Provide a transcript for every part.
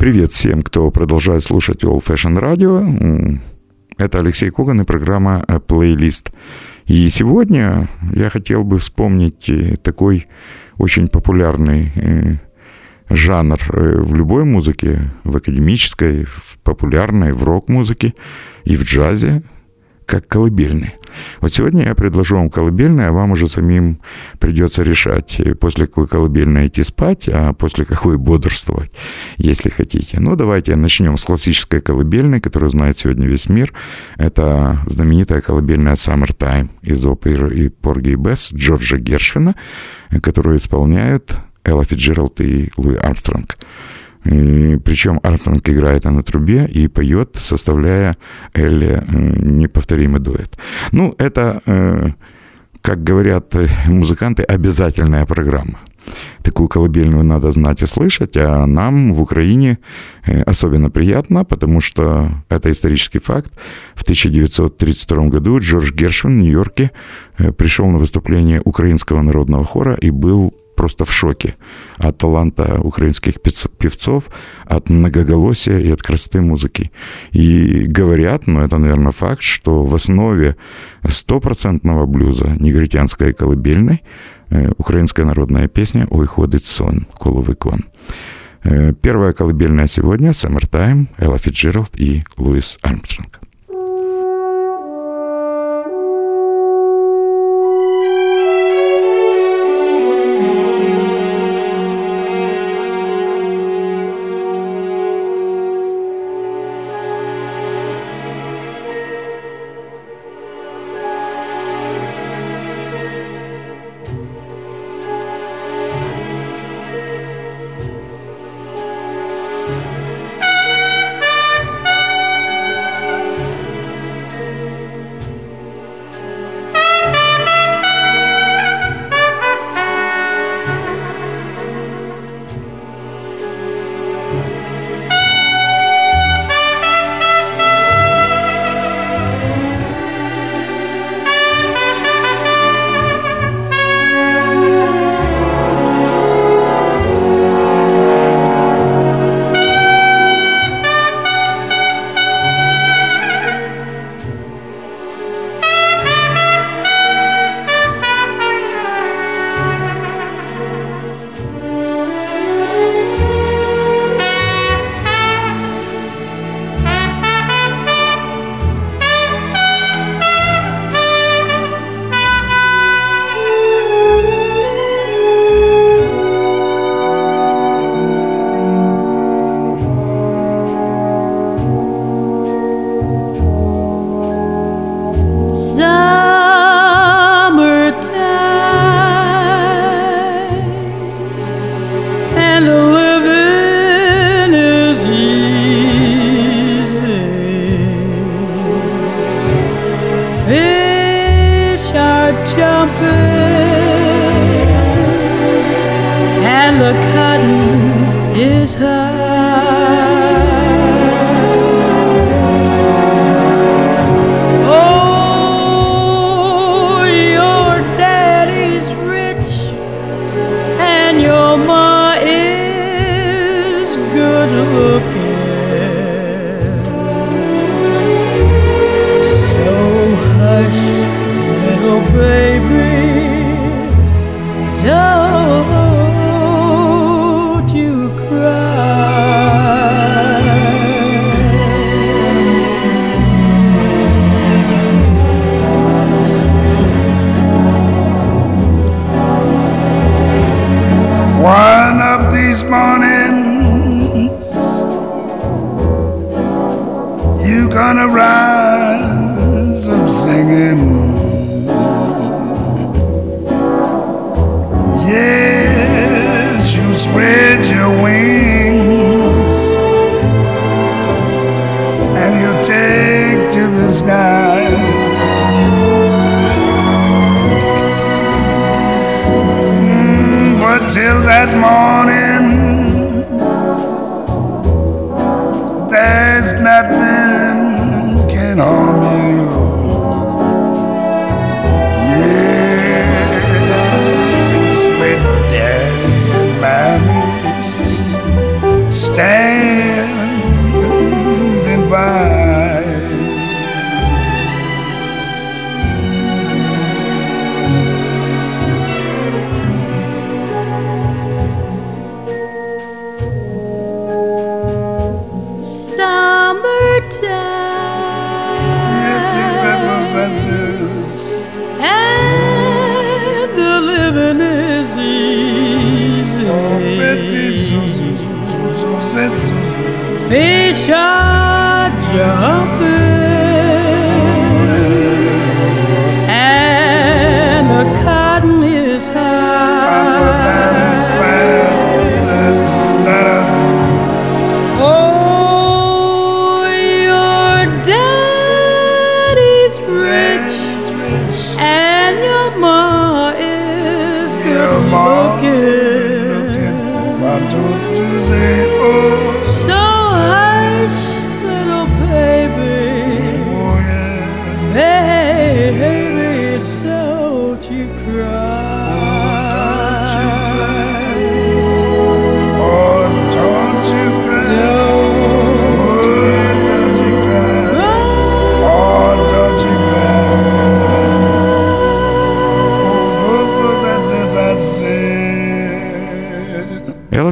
Привет всем, кто продолжает слушать Old Fashion Radio. Это Алексей Коган и программа «Плейлист». И сегодня я хотел бы вспомнить э, такой очень популярный э, жанр э, в любой музыке, в академической, в популярной, в рок-музыке и в джазе, как колыбельный. Вот сегодня я предложу вам колыбельное, а вам уже самим придется решать, э, после какой колыбельной идти спать, а после какой бодрствовать, если хотите. Ну, давайте начнем с классической колыбельной, которую знает сегодня весь мир. Это знаменитая колыбельная «Summertime» из оперы и «Порги и Бесс» Джорджа Гершвина, которую исполняют Элла Фиджералд и Луи Армстронг. И, причем Армстронг играет на трубе и поет, составляя Элли э, неповторимый дуэт. Ну, это, э, как говорят музыканты, обязательная программа. Такую колыбельную надо знать и слышать, а нам в Украине э, особенно приятно, потому что это исторический факт. В 1932 году Джордж Гершвин в Нью-Йорке пришел на выступление Украинского народного хора и был просто в шоке от таланта украинских певцов, от многоголосия и от красоты музыки. И говорят, ну это, наверное, факт, что в основе стопроцентного блюза негритянской колыбельной э, украинская народная песня «Ой, ходит сон, коловый кон». Э, первая колыбельная сегодня «Summertime», Элла Фитджеральд и Луис Армстронг. her. Fisher Jones.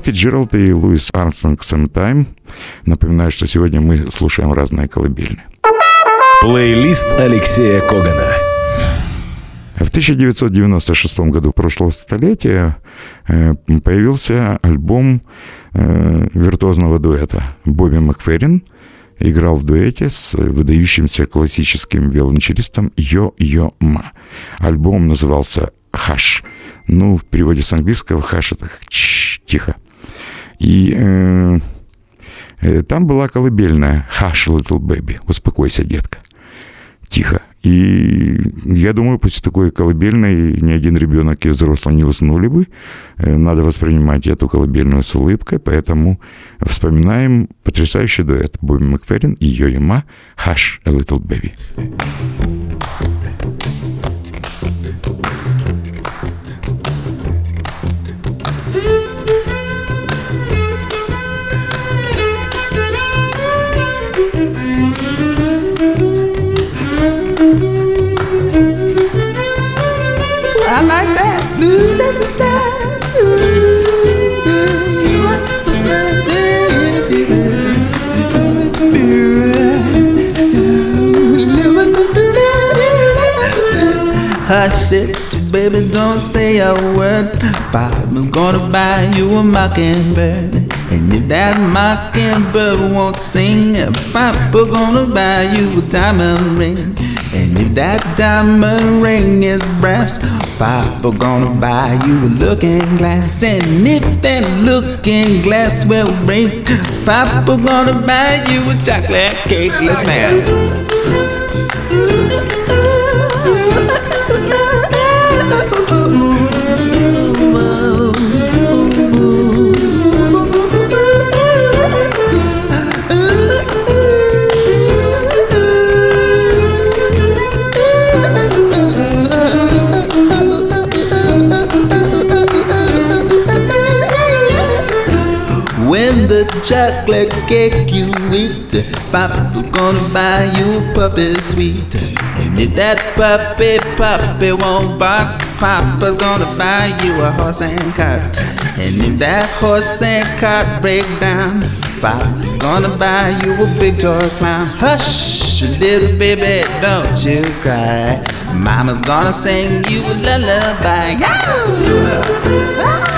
Фитджеральд и Луис Армстронг «Summertime». Напоминаю, что сегодня мы слушаем разные колыбельные. Плейлист Алексея Когана. В 1996 году прошлого столетия э, появился альбом э, виртуозного дуэта. Бобби Макферрин играл в дуэте с выдающимся классическим виолончелистом Йо-Йо Ма. Альбом назывался «Хаш». Ну, в переводе с английского «Хаш» — это «тихо». И э, э, там была колыбельная «Hush, little baby», «Успокойся, детка». Тихо. И я думаю, после такой колыбельной ни один ребенок и взрослый не уснули бы. Э, Надо воспринимать эту колыбельную с улыбкой, поэтому вспоминаем потрясающий дуэт Бобби Макферрин и Йо Ма «Hush, a little baby». It, baby, don't say a word. Papa's gonna buy you a mockingbird. And if that mockingbird won't sing, Papa gonna buy you a diamond ring. And if that diamond ring is brass, Papa gonna buy you a looking glass. And if that looking glass will break, Papa gonna buy you a chocolate cake. Let's man. chocolate cake you eat. Papa's gonna buy you puppy sweet. And if that puppy puppy won't bark, Papa's gonna buy you a horse and cart. And if that horse and cart break down, Papa's gonna buy you a big toy clown. Hush, little baby, don't you cry. Mama's gonna sing you a lullaby. Yeah!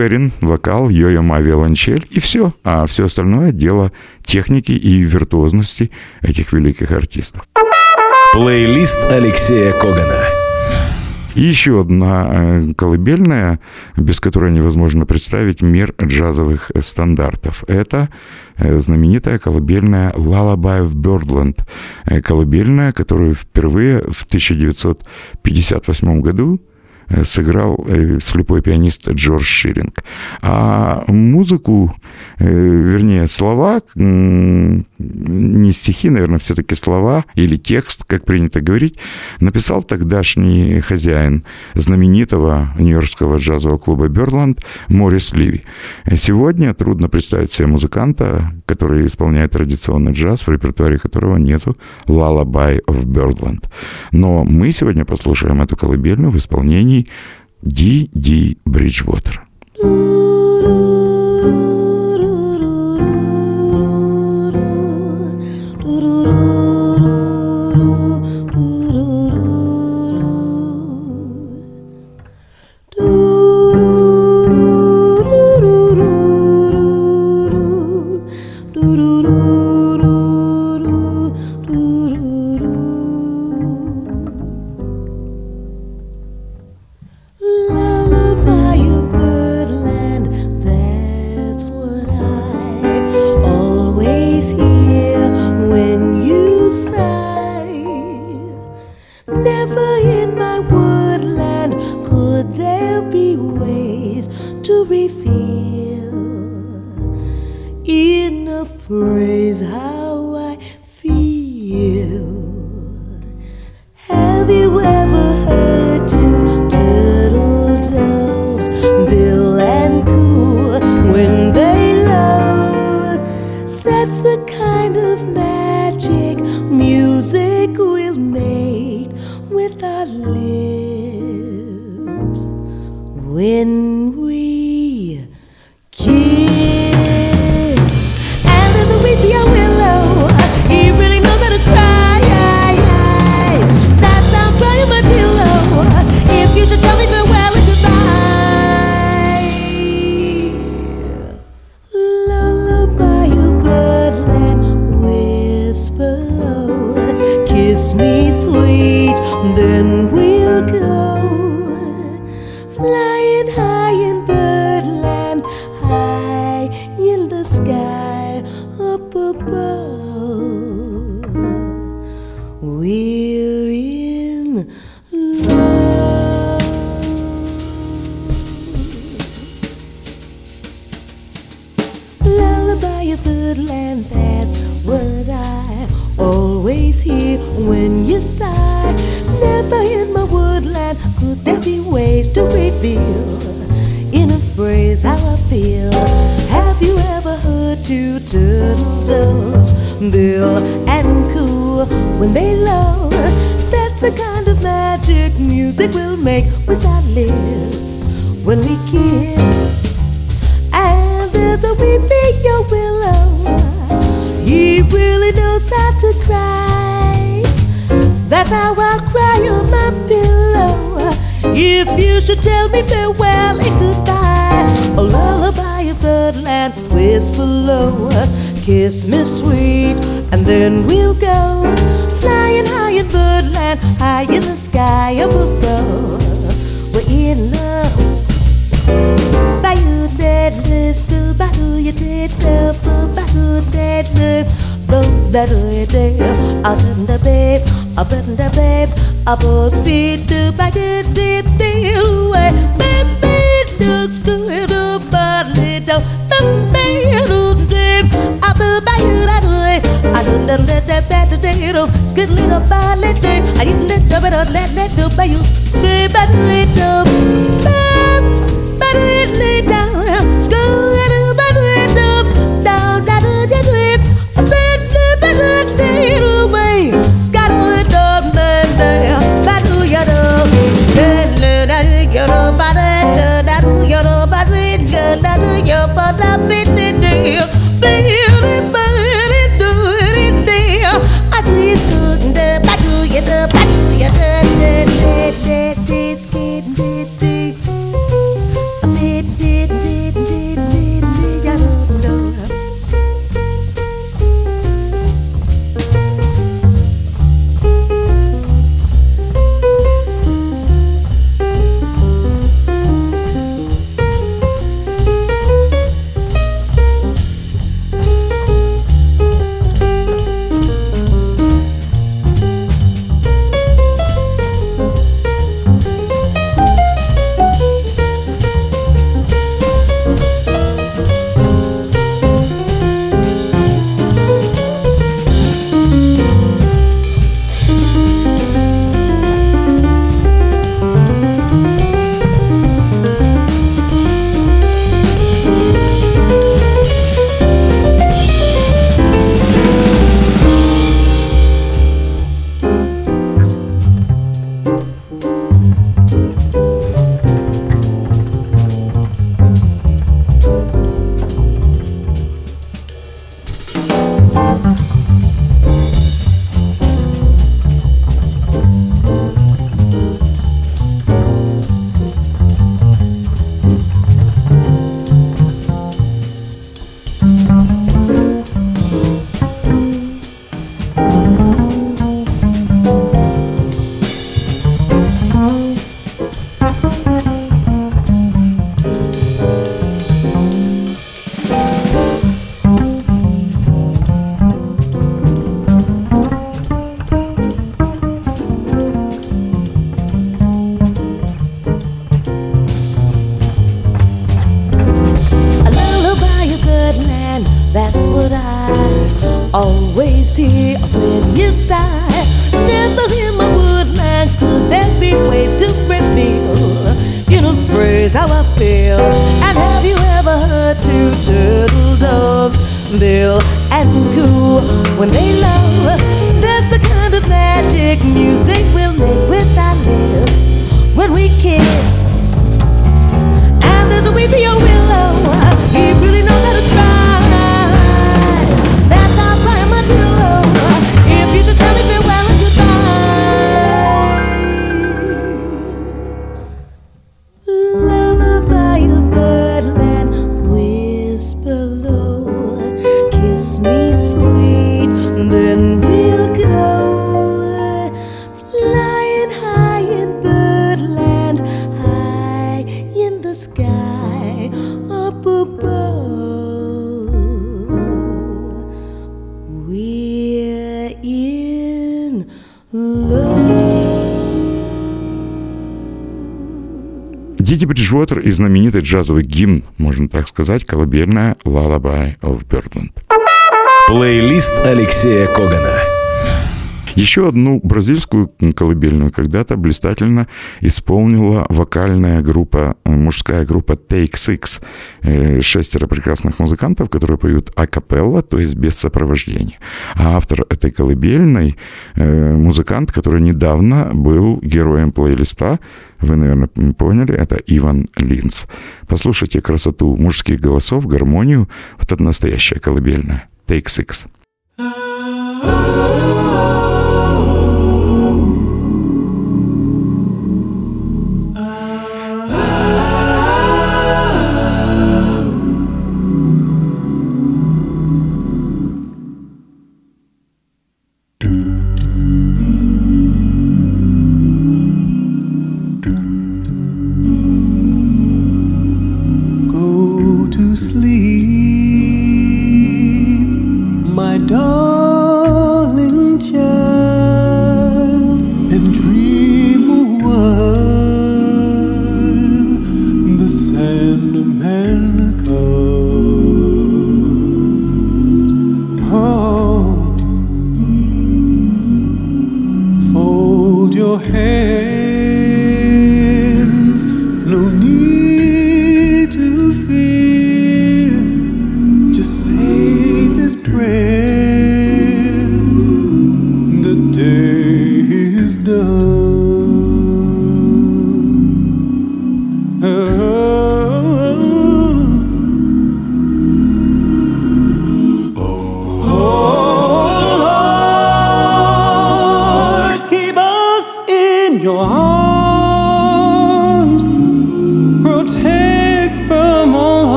Макферрин, вокал, Йо-Йо Ма, виолончель и все. А все остальное дело техники и виртуозности этих великих артистов. Плейлист Алексея Когана. И еще одна э, колыбельная, без которой невозможно представить мир джазовых стандартов. Это э, знаменитая колыбельная «Lullaby of Birdland». Э, колыбельная, которую впервые в 1958 году сыграл слепой пианист Джордж Ширинг. А музыку, вернее, слова не стихи, наверное, все-таки слова или текст, как принято говорить, написал тогдашний хозяин знаменитого нью-йоркского джазового клуба «Бёрдланд» Морис Ливи. Сегодня трудно представить себе музыканта, который исполняет традиционный джаз, в репертуаре которого нету «Lullaby of Birdland». Но мы сегодня послушаем эту колыбельную в исполнении Ди Ди Бриджвотер. she knows how to cry. That's how I cry on my pillow. If you should tell me farewell and goodbye, a lullaby of birdland, whisper low, kiss me sweet, and then we'll go flying high in birdland, high in the sky above. We're in love. By you, dead whisper, by your dead love, Goodbye, your dead love don't that way day. I didn't the babe, I didn't the babe, I would be to by the deep away. Baby, just go to body down. I don't know that that bad day, skid little by little. I didn't let the better let that do by you. Skid by little, bad little. I do yo ba da bi di di Битти Бриджуотер и знаменитый джазовый гимн, можно так сказать, колыбельная «Lullaby of Birdland». Плейлист Алексея Когана. Еще одну бразильскую колыбельную когда-то блистательно исполнила вокальная группа, э, мужская группа Take Six. Э, шестеро прекрасных музыкантов, которые поют акапелла, то есть без сопровождения. А автор этой колыбельной э, музыкант, который недавно был героем плейлиста, вы, наверное, поняли, это Иван Линц. Послушайте красоту мужских голосов, гармонию. Вот это настоящая колыбельная. Take Six. Oh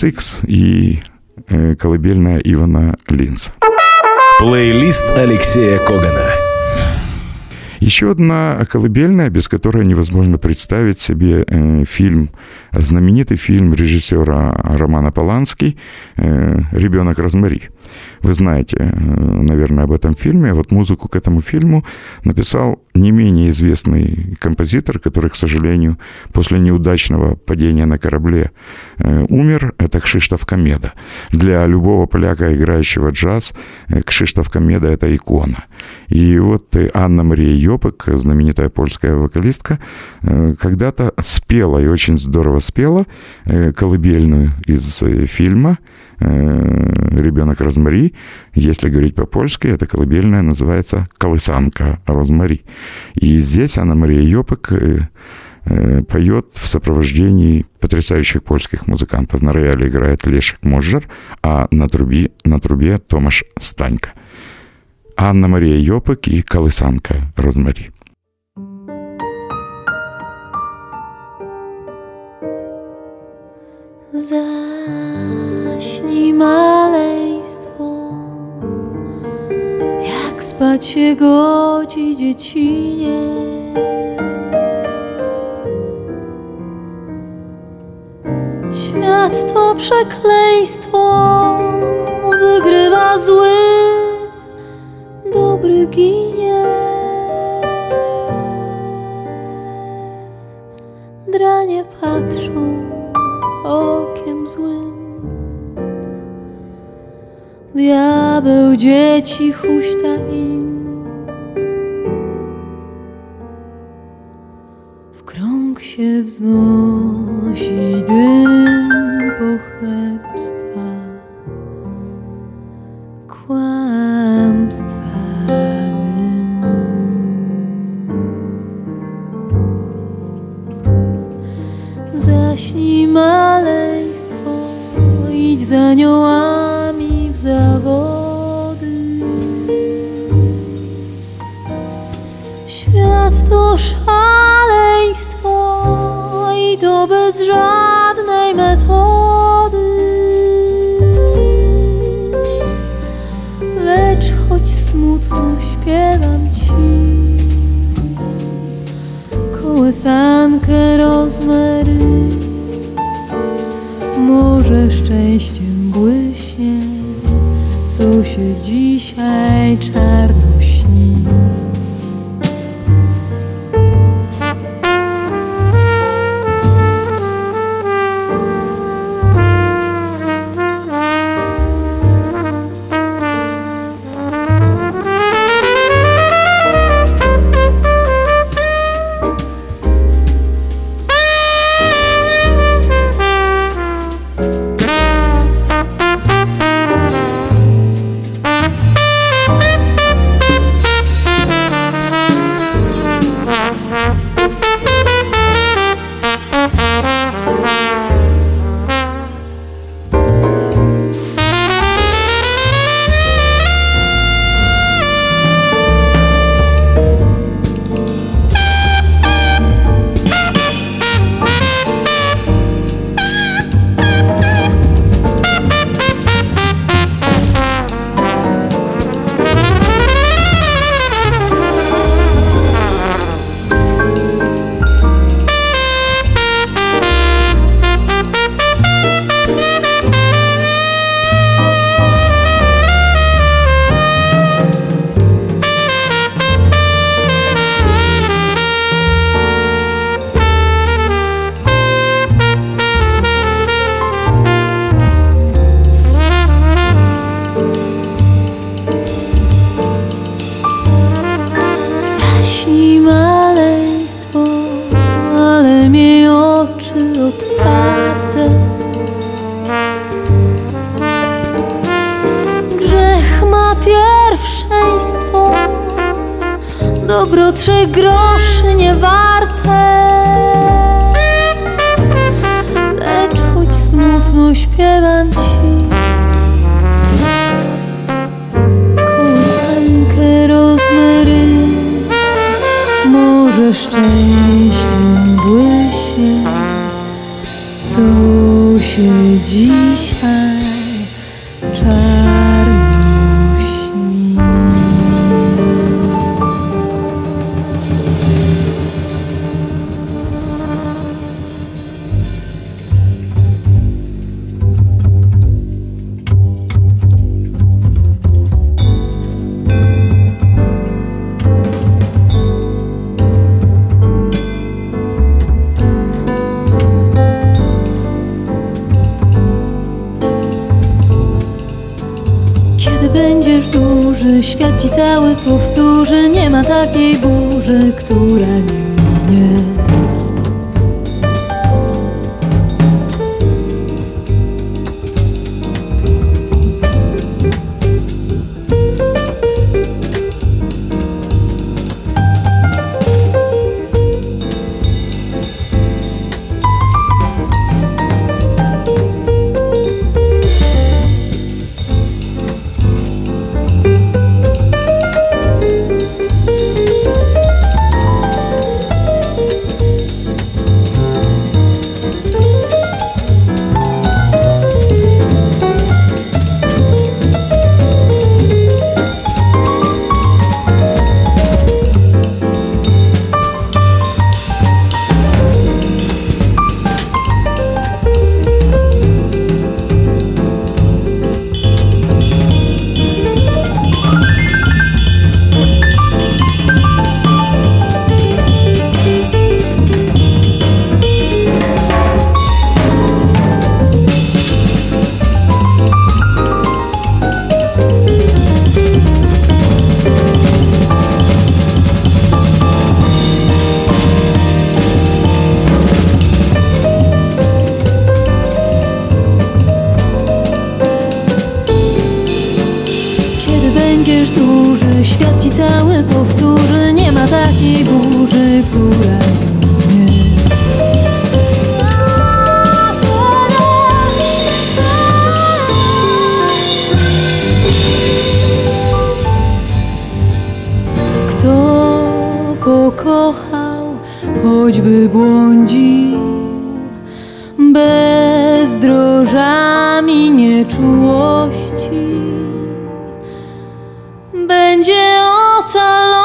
Six и э, колыбельная Ивана Линца. Плейлист Алексея Когана. Еще одна колыбельная, без которой невозможно представить себе э, фильм, знаменитый фильм режиссера Романа Поланский э, «Ребенок Розмари». Вы знаете, э, наверное, об этом фильме. Вот музыку к этому фильму написал не менее известный композитор, который, к сожалению, после неудачного падения на корабле э, умер. Это Кшиштоф Комеда. Для любого поляка, играющего джаз, э, Кшиштоф Комеда — это икона. И вот Анна Мария Йопек, знаменитая польская вокалистка, когда-то спела и очень здорово спела колыбельную из фильма — ребенок Розмари. Если говорить по-польски, эта колыбельная называется «Колысанка Розмари». И здесь Анна Мария Йопек э, э, поет в сопровождении потрясающих польских музыкантов. На рояле играет Лешек Можжер, а на трубе, на трубе Томаш Станька. Анна Мария Йопек и «Колысанка Розмари». Zaśnij maleństwo, jak spać się godzi dziecinie. Świat to przekleństwo, wygrywa zły, dobry ginie. Dranie patrzą Diabeł dzieci huśta im. W krąg się wznosi dym świat ci cały powtórzy. Nie ma takiej burzy, która nie minie choćby błądził bezdrożami nieczułości będzie ocalony.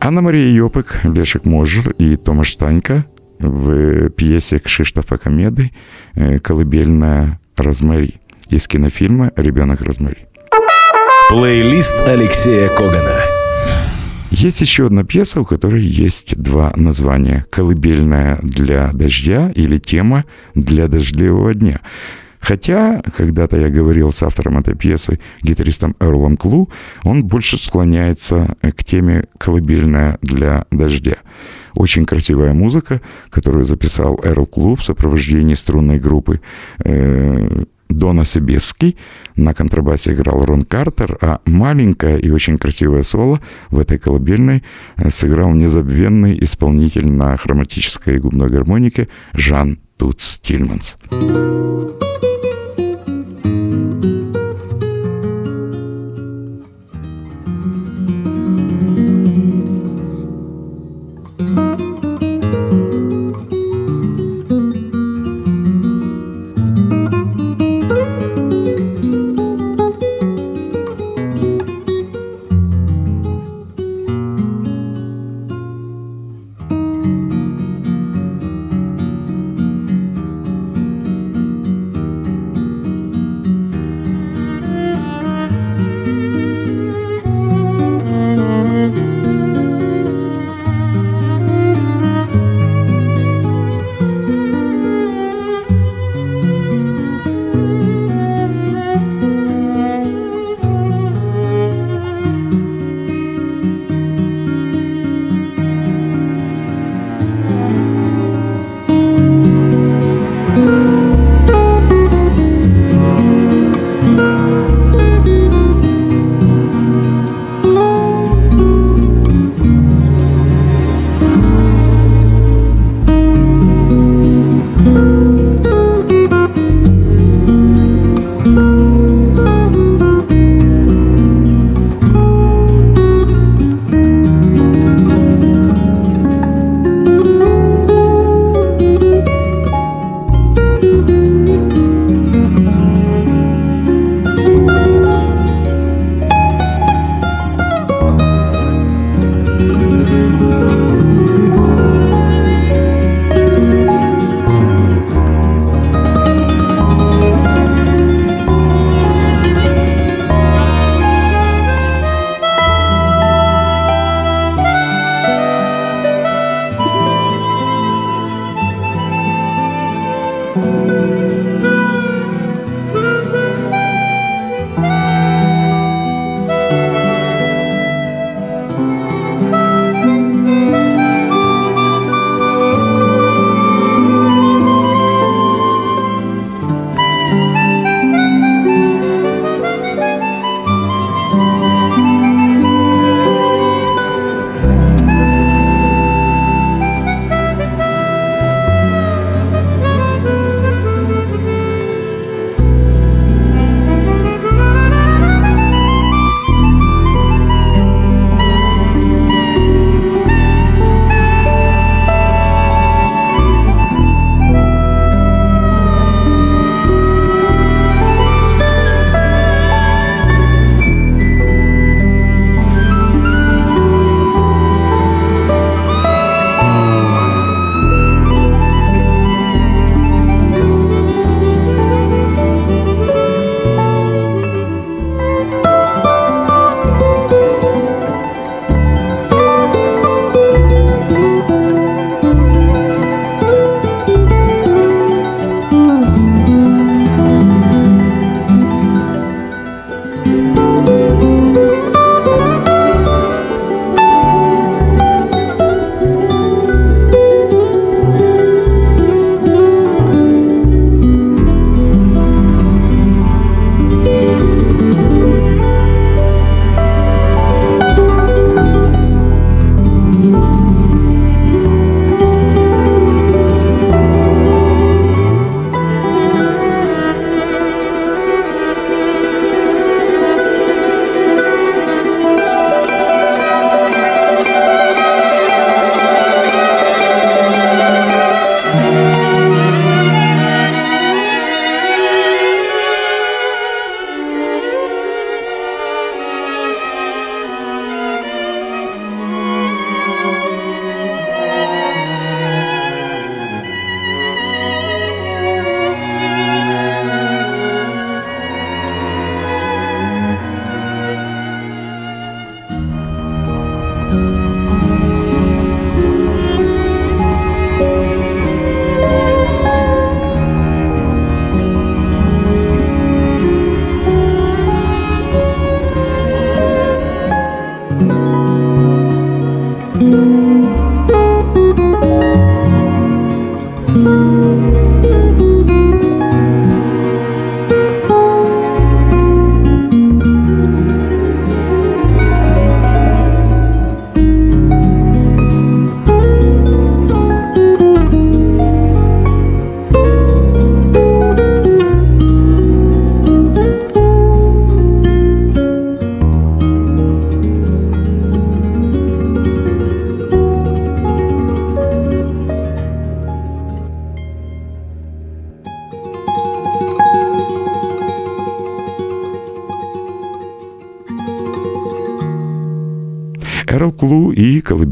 Анна-Мария Йопек, Лешек Можер и Томаш Танька в пьесе Кшиштофа Комеды э, «Колыбельная Розмари» из кинофильма «Ребенок Розмари». Плейлист Алексея Когана. Есть еще одна пьеса, у которой есть два названия. «Колыбельная для дождя» или «Тема для дождливого дня». Хотя, когда-то я говорил с автором этой пьесы, гитаристом Эрлом Клу, он больше склоняется к теме «Колыбельная для дождя». Очень красивая музыка, которую записал Эрл Клу в сопровождении струнной группы э, Дона Себески. На контрабасе играл Рон Картер, а маленькое и очень красивое соло в этой колыбельной э, сыграл незабвенный исполнитель на хроматической губной гармонике Жан Туц Тильманс. Эрл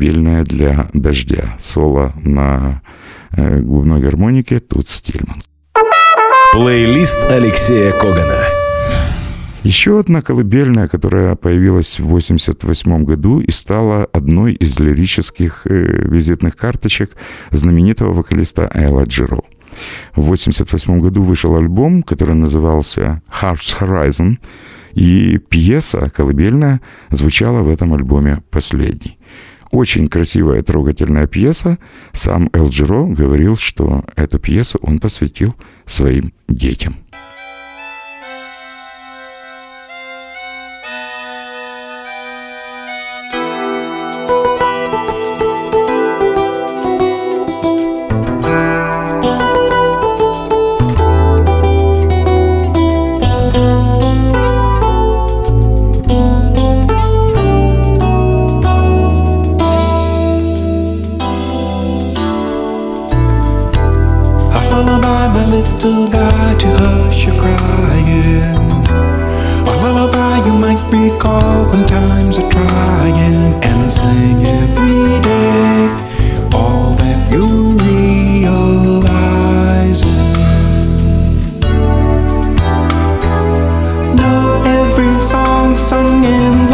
колыбельная для дождя. Соло на э, губной гармонике тут Стильман. Плейлист Алексея Когана. Еще одна колыбельная, которая появилась в 1988 году и стала одной из лирических э, визитных карточек знаменитого вокалиста Элла Джиро. В 1988 году вышел альбом, который назывался Heart's Horizon, и пьеса колыбельная звучала в этом альбоме последней. Очень красивая, трогательная пьеса. Сам Эл Джиро говорил, что эту пьесу он посвятил своим детям. to lie to hush your crying. A lullaby you might recall when times are trying and sing every day all that you realize. Know every song sung in.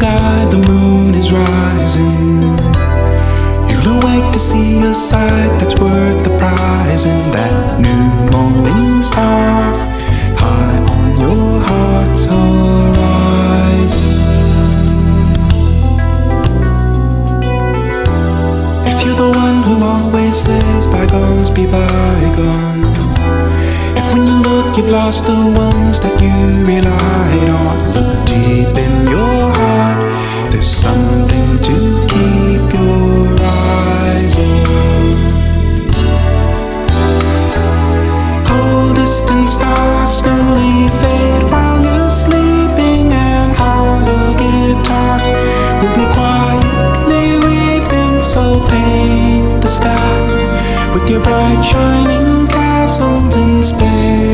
guide, the moon is rising. You'll awake to see a sight that's worth the prize in that new morning star high on your heart's horizon. If you're the one who always says bygones be bygones, and when you look, you've lost the ones that you relied on. There's something to keep your eyes stars slowly fade while you're sleeping, and hollow guitars will be quietly weeping. So paint the skies with your bright shining castles in space.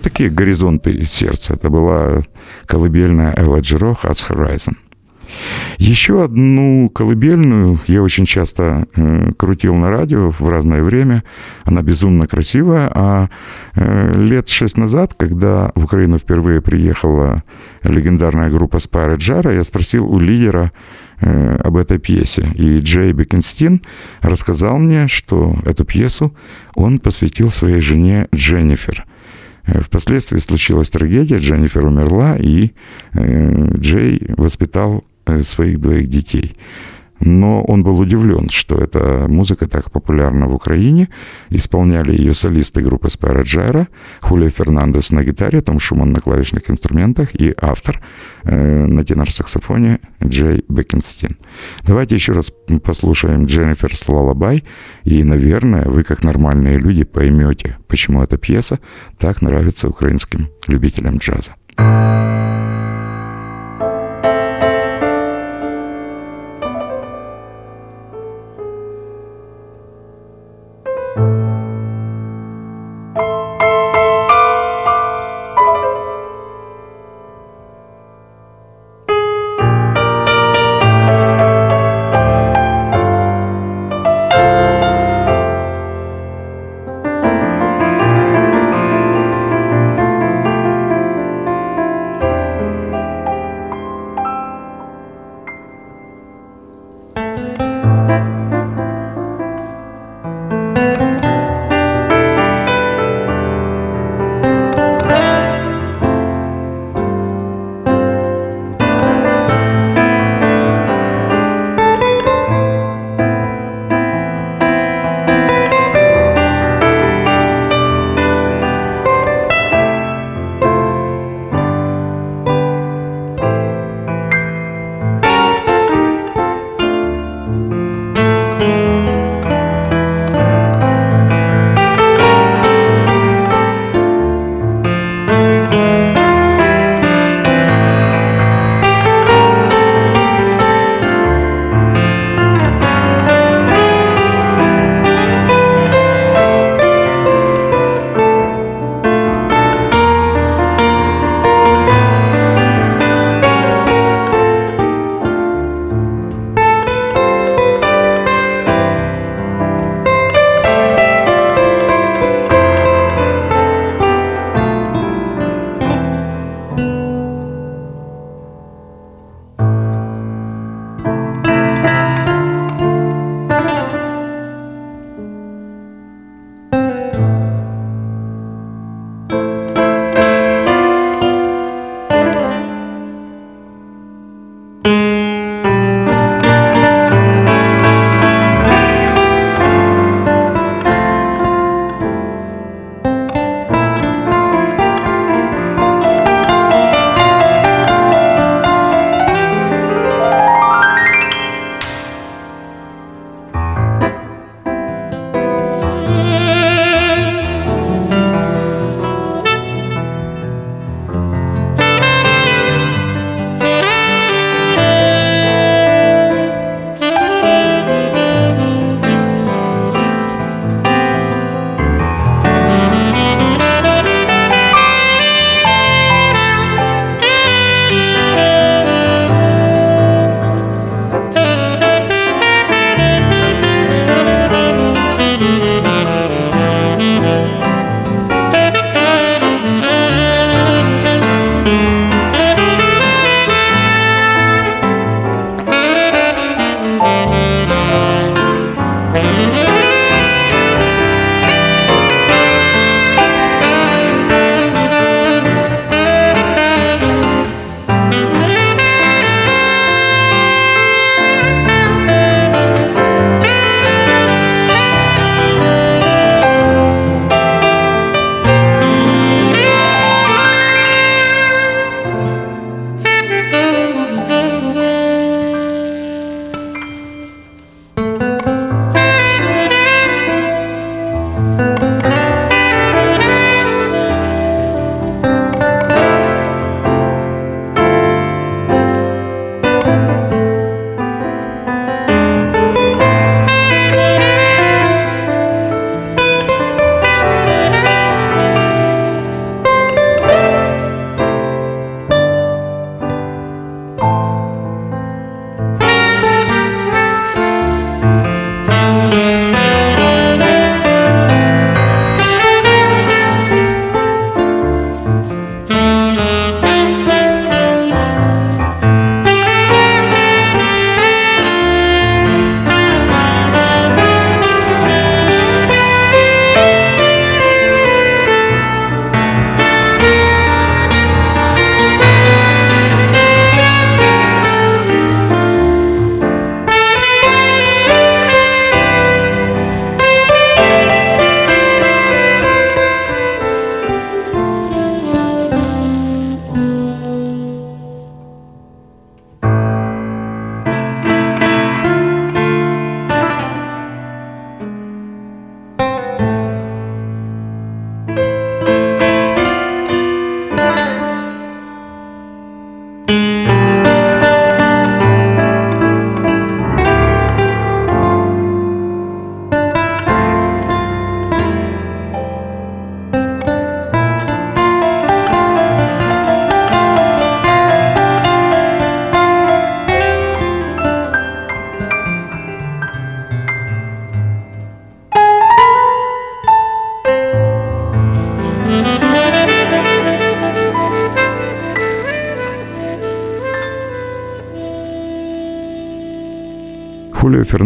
Вот такие горизонты сердца. Это была колыбельная Элла Джиро, Heart's Horizon. Еще одну колыбельную я очень часто э, крутил на радио в разное время. Она безумно красивая. А э, лет шесть назад, когда в Украину впервые приехала легендарная группа Спайра Джара, я спросил у лидера э, об этой пьесе. И Джей Бекенстин рассказал мне, что эту пьесу он посвятил своей жене Дженнифер. Э, впоследствии случилась трагедия, Дженнифер умерла, и э, Джей воспитал э, своих двоих детей. Но он был удивлен, что эта музыка так популярна в Украине. Исполняли ее солисты группы Спайра Джайра, Хулия Фернандес на гитаре, Том Шуман на клавишных инструментах и автор э, на тенор-саксофоне Джей Бекенстин. Давайте еще раз послушаем Дженнифер Лалабай, и, наверное, вы, как нормальные люди, поймете, почему эта пьеса так нравится украинским любителям джаза.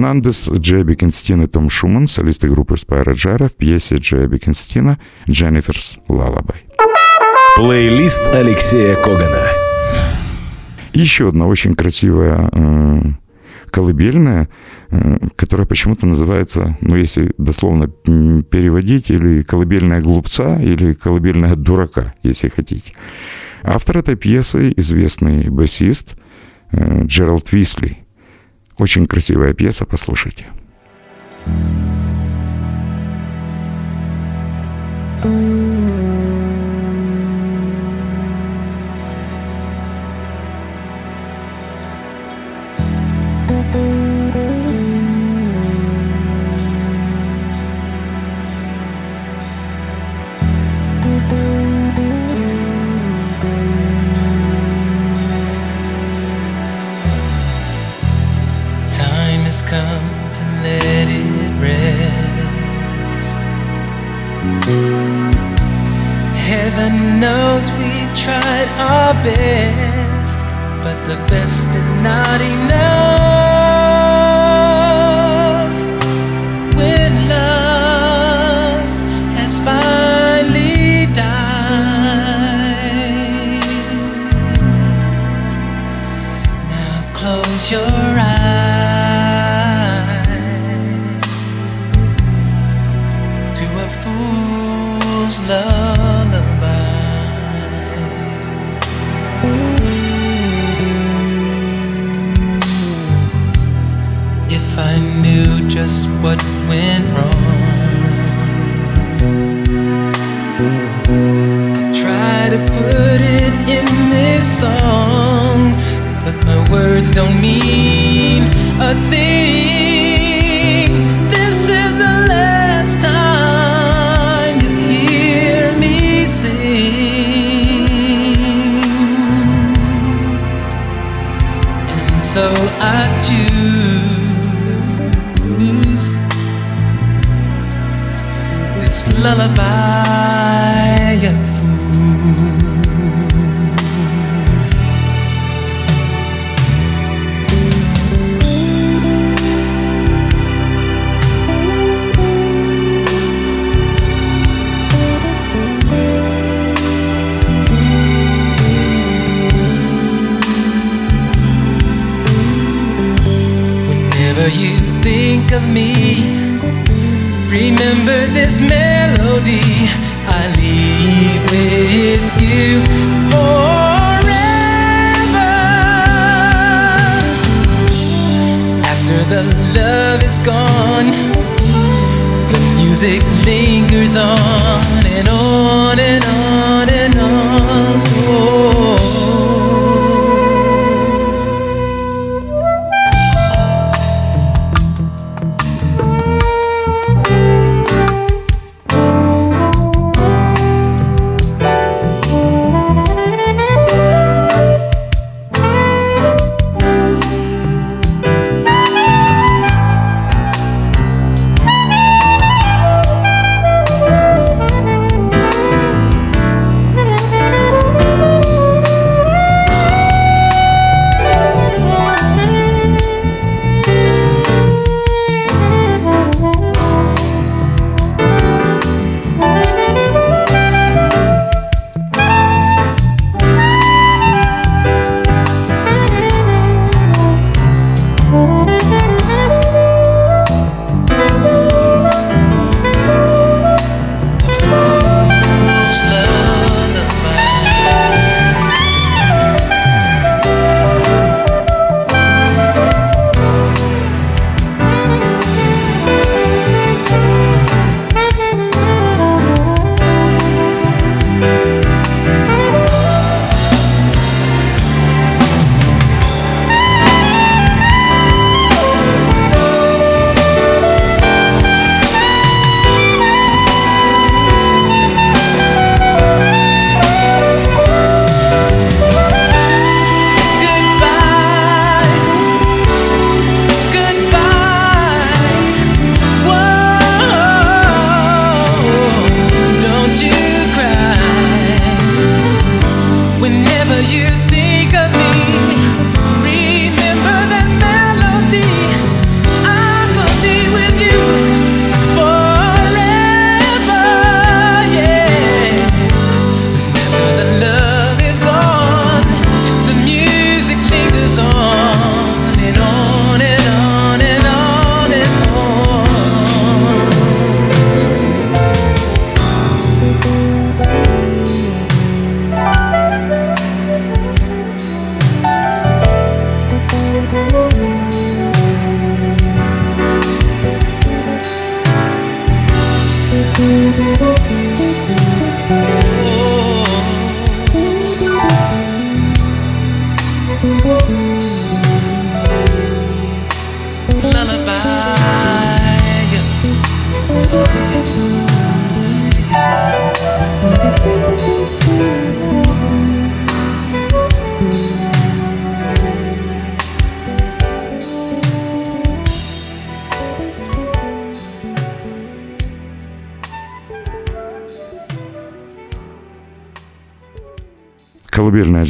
Фернандес, Джей Бекенстин и Том Шуман, солисты группы Спайра Джара в пьесе Джея Бекенстина «Дженниферс Лалабай». Плейлист Алексея Когана. Еще одна очень красивая э, колыбельная, э, которая почему-то называется, ну, если дословно переводить, или колыбельная глупца, или колыбельная дурака, если хотите. Автор этой пьесы – известный басист э, Джеральд Висли. Очень красивая пьеса, послушайте. Thank you. don't mean a thing.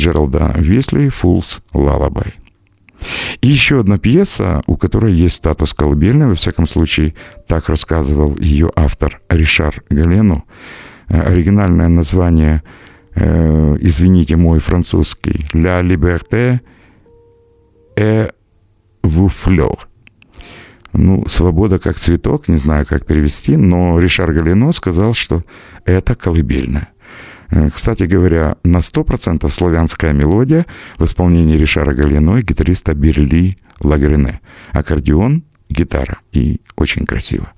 Джералда Висли «Фулс Лалабай». И еще одна пьеса, у которой есть статус колыбельной, во всяком случае, так рассказывал ее автор Ришар Галену. Э, оригинальное название, э, извините мой французский, «La liberté et vous fleur». Ну, свобода как цветок, не знаю, как перевести, но Ришар Галино сказал, что это колыбельная. Кстати говоря, на 100% славянская мелодия в исполнении Ришара Галино и гитариста Берли Лагрене. Аккордеон, гитара. И очень красиво.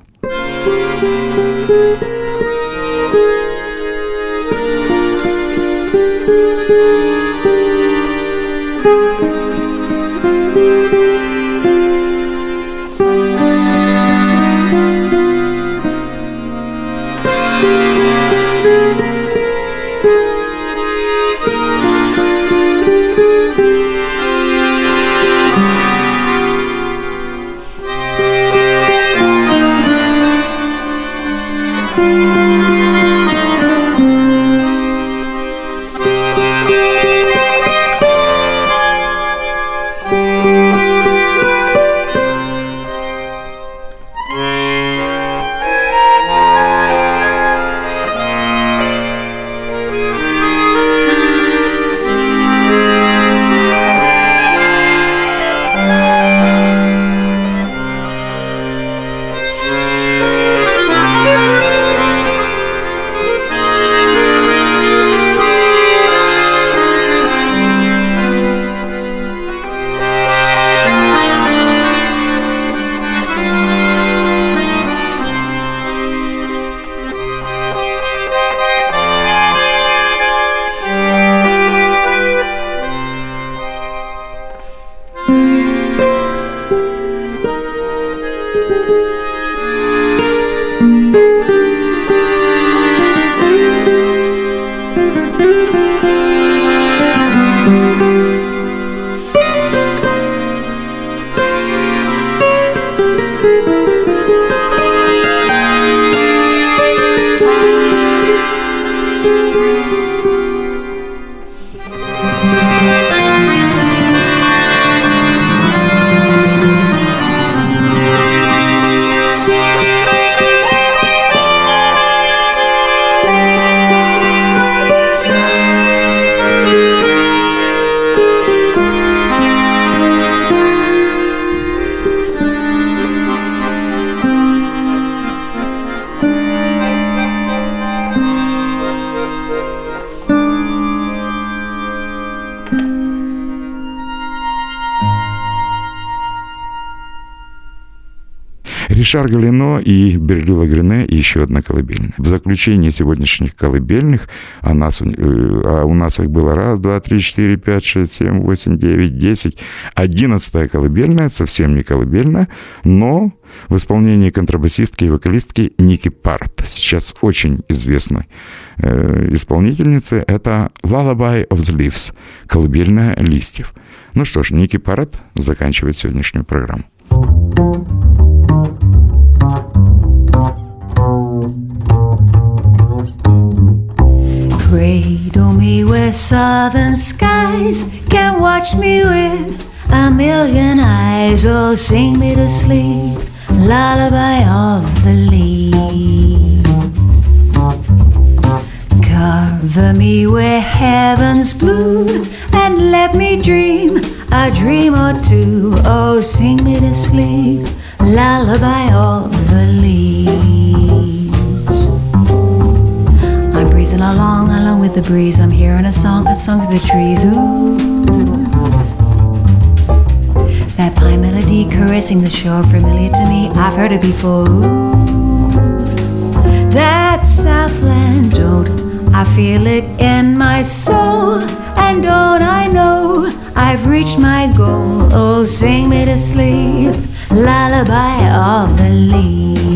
Ришар Галино и Берлила Грене и еще одна колыбельная. В заключение сегодняшних колыбельных, а, нас, а у нас их было раз, два, три, четыре, пять, шесть, семь, восемь, девять, десять. Одиннадцатая колыбельная, совсем не колыбельная, но в исполнении контрабасистки и вокалистки Ники Парт, сейчас очень известной э, исполнительницы, это «Lullaby of the Leaves», колыбельная листьев. Ну что ж, Ники Парт заканчивает сегодняшнюю программу. Cradle me where southern skies can watch me with a million eyes. Oh, sing me to sleep, lullaby of the leaves. Cover me where heaven's blue and let me dream a dream or two. Oh, sing me to sleep, lullaby of the leaves. I'm along, along with the breeze. I'm hearing a song, a song through the trees. Ooh. That pine melody caressing the shore, familiar to me. I've heard it before. Ooh. That Southland, don't I feel it in my soul? And don't I know I've reached my goal? Oh, sing me to sleep, lullaby of the leaves.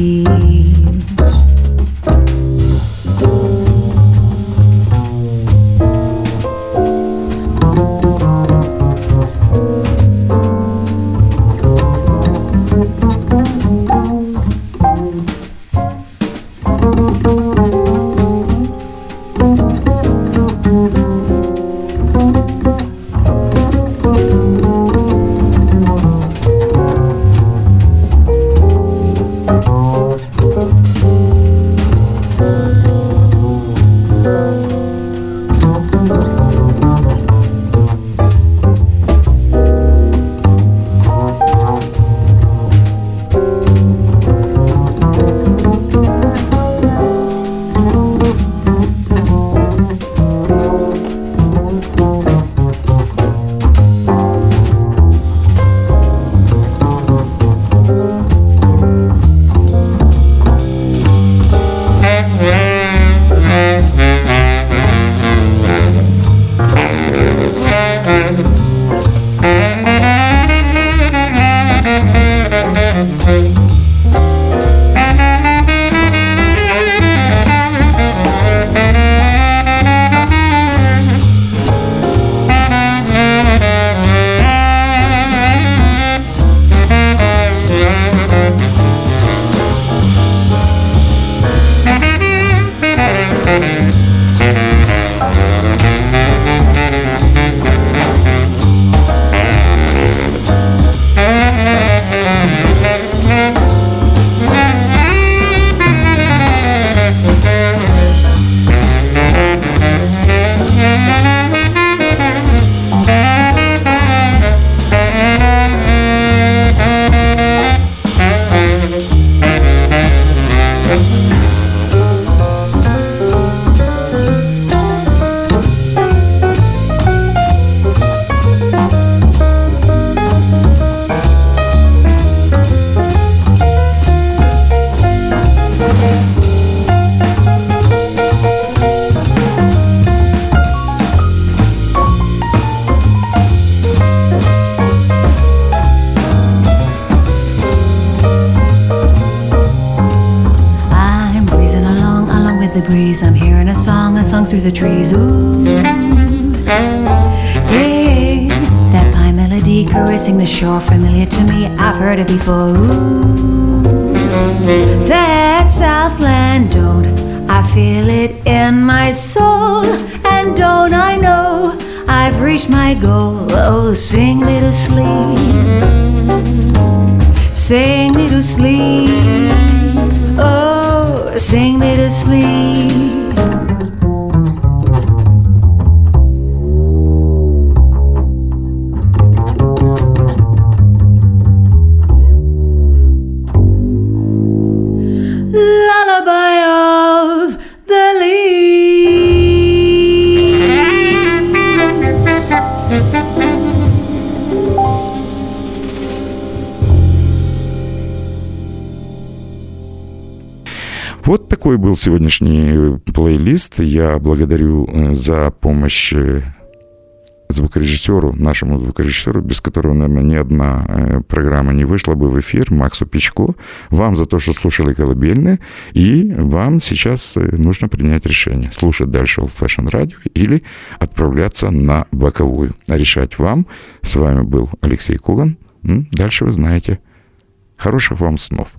Shore, familiar to me. I've heard it before. Ooh, that Southland, don't I feel it in my soul? And don't I know I've reached my goal? Oh, sing me to sleep, sing me to sleep. Oh, sing me to sleep. Такой был сегодняшний плейлист. Я благодарю э, за помощь э, звукорежиссеру, нашему звукорежиссеру, без которого, наверное, ни одна э, программа не вышла бы в эфир, Максу Печко. Вам за то, что слушали колыбельные, и вам сейчас нужно принять решение, слушать дальше Old Fashion Radio или отправляться на боковую. Решать вам. С вами был Алексей Коган. Дальше вы знаете. Хороших вам снов.